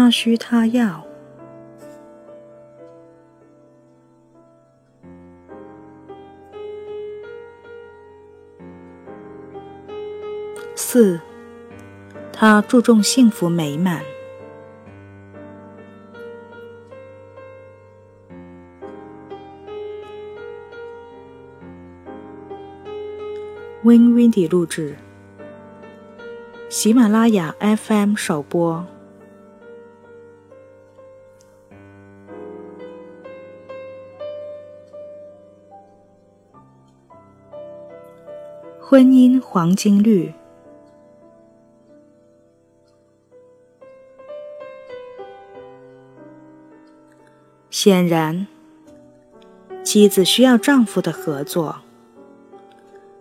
他需他要。四，他注重幸福美满。Win Windy 录制，喜马拉雅 FM 首播。婚姻黄金律。显然，妻子需要丈夫的合作，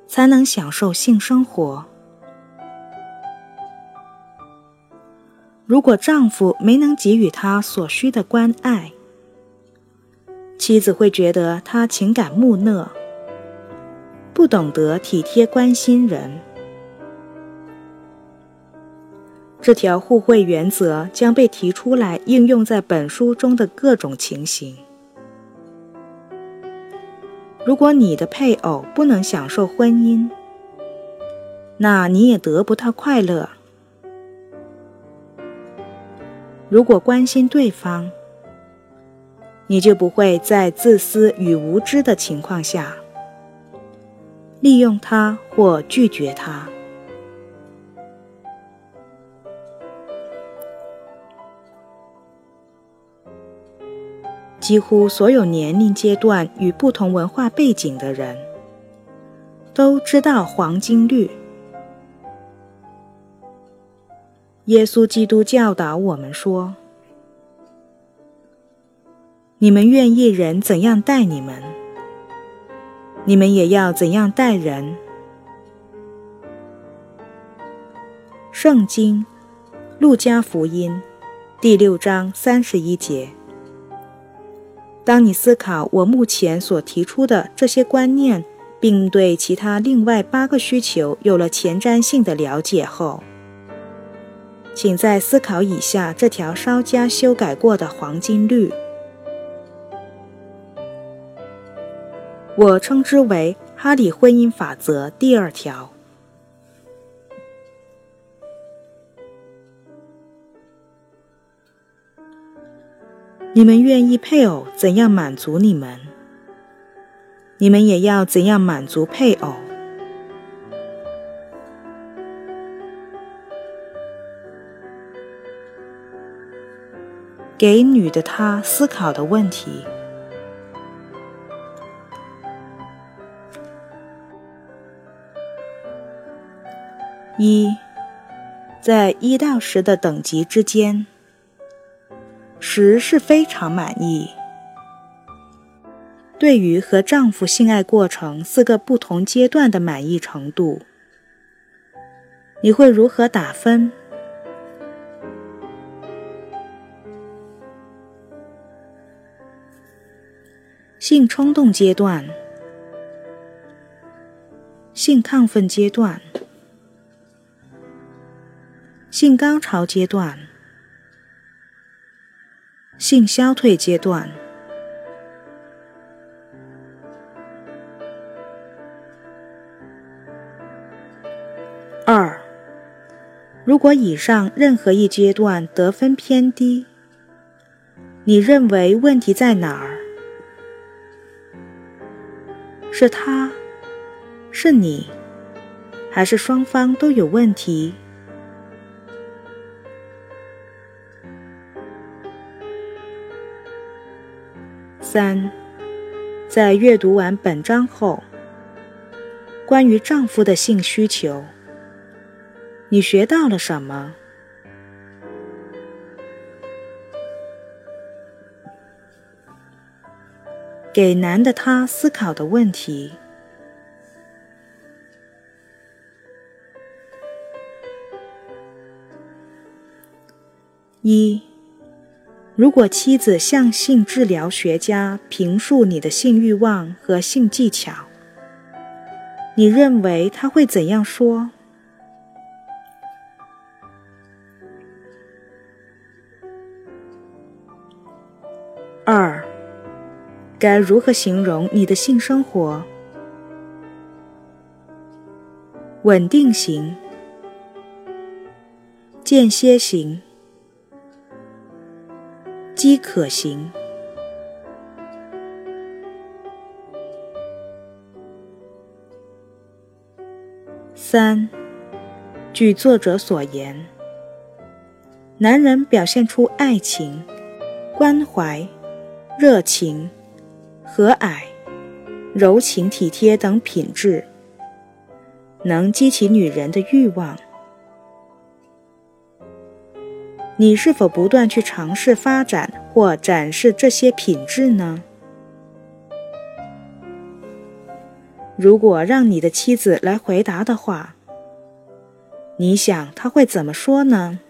才能享受性生活。如果丈夫没能给予她所需的关爱，妻子会觉得他情感木讷，不懂得体贴关心人。这条互惠原则将被提出来应用在本书中的各种情形。如果你的配偶不能享受婚姻，那你也得不到快乐。如果关心对方，你就不会在自私与无知的情况下利用他或拒绝他。几乎所有年龄阶段与不同文化背景的人都知道黄金律。耶稣基督教导我们说：“你们愿意人怎样待你们，你们也要怎样待人。”圣经，路加福音，第六章三十一节。当你思考我目前所提出的这些观念，并对其他另外八个需求有了前瞻性的了解后，请再思考以下这条稍加修改过的黄金律，我称之为哈里婚姻法则第二条。你们愿意配偶怎样满足你们，你们也要怎样满足配偶。给女的她思考的问题：一，在一到十的等级之间。十是非常满意。对于和丈夫性爱过程四个不同阶段的满意程度，你会如何打分？性冲动阶段、性亢奋阶段、性高潮阶段。性消退阶段。二，如果以上任何一阶段得分偏低，你认为问题在哪儿？是他，是你，还是双方都有问题？三，在阅读完本章后，关于丈夫的性需求，你学到了什么？给男的他思考的问题：一。如果妻子向性治疗学家评述你的性欲望和性技巧，你认为他会怎样说？二，该如何形容你的性生活？稳定型、间歇型、机可行。三，据作者所言，男人表现出爱情、关怀、热情、和蔼、柔情体贴等品质，能激起女人的欲望。你是否不断去尝试发展或展示这些品质呢？如果让你的妻子来回答的话，你想他会怎么说呢？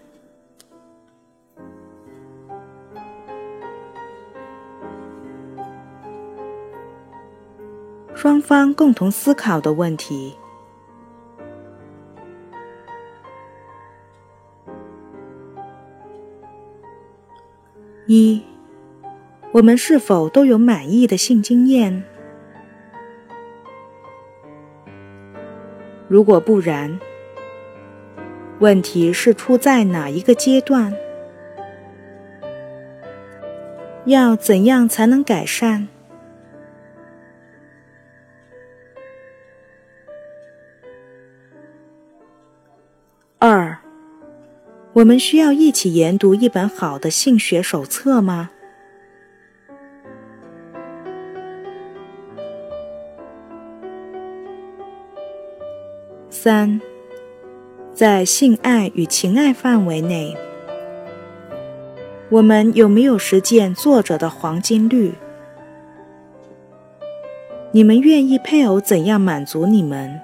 双方共同思考的问题：一，我们是否都有满意的性经验？如果不然，问题是出在哪一个阶段？要怎样才能改善？二，我们需要一起研读一本好的性学手册吗？三，在性爱与情爱范围内，我们有没有实践作者的黄金律？你们愿意配偶怎样满足你们，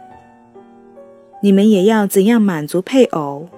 你们也要怎样满足配偶。